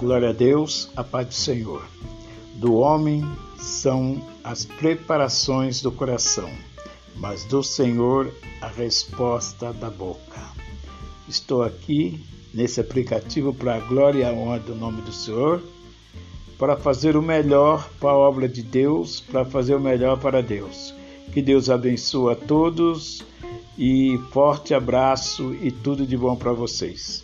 Glória a Deus, a paz do Senhor. Do homem são as preparações do coração, mas do Senhor a resposta da boca. Estou aqui nesse aplicativo para a glória e a honra do nome do Senhor, para fazer o melhor para a obra de Deus, para fazer o melhor para Deus. Que Deus abençoe a todos e forte abraço e tudo de bom para vocês.